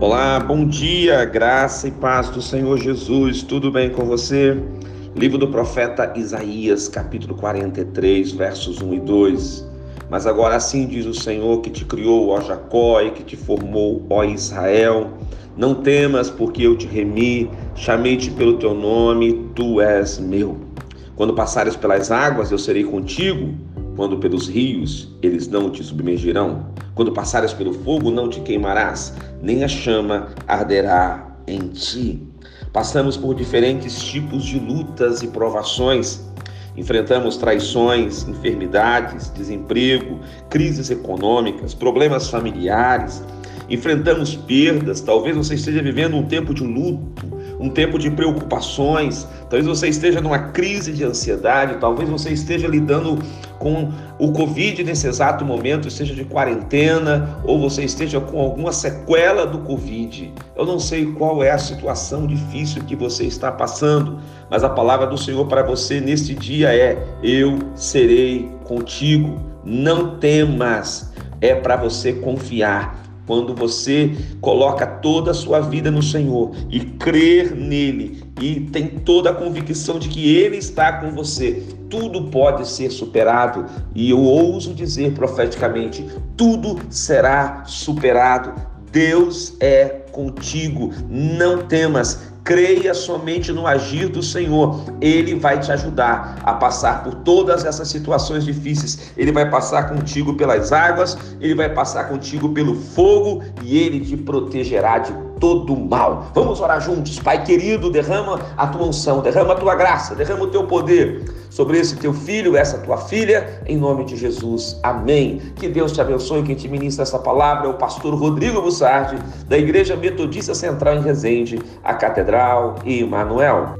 Olá, bom dia, graça e paz do Senhor Jesus, tudo bem com você? Livro do profeta Isaías, capítulo 43, versos 1 e 2. Mas agora assim diz o Senhor que te criou, ó Jacó, e que te formou, ó Israel. Não temas, porque eu te remi, chamei-te pelo teu nome, tu és meu. Quando passares pelas águas, eu serei contigo quando pelos rios, eles não te submergirão. Quando passares pelo fogo, não te queimarás, nem a chama arderá em ti. Passamos por diferentes tipos de lutas e provações. Enfrentamos traições, enfermidades, desemprego, crises econômicas, problemas familiares. Enfrentamos perdas. Talvez você esteja vivendo um tempo de luto, um tempo de preocupações, talvez você esteja numa crise de ansiedade, talvez você esteja lidando com o Covid nesse exato momento, esteja de quarentena ou você esteja com alguma sequela do Covid. Eu não sei qual é a situação difícil que você está passando, mas a palavra do Senhor para você neste dia é: Eu serei contigo, não temas. É para você confiar quando você coloca toda a sua vida no Senhor e crer nele e tem toda a convicção de que ele está com você, tudo pode ser superado e eu ouso dizer profeticamente, tudo será superado. Deus é contigo, não temas, creia somente no agir do Senhor. Ele vai te ajudar a passar por todas essas situações difíceis. Ele vai passar contigo pelas águas, ele vai passar contigo pelo fogo e ele te protegerá de todo mal. Vamos orar juntos. Pai querido, derrama a tua unção, derrama a tua graça, derrama o teu poder sobre esse teu filho, essa tua filha, em nome de Jesus. Amém. Que Deus te abençoe. Quem te ministra essa palavra é o pastor Rodrigo Bussardi, da Igreja Metodista Central em Resende, a Catedral e Emmanuel.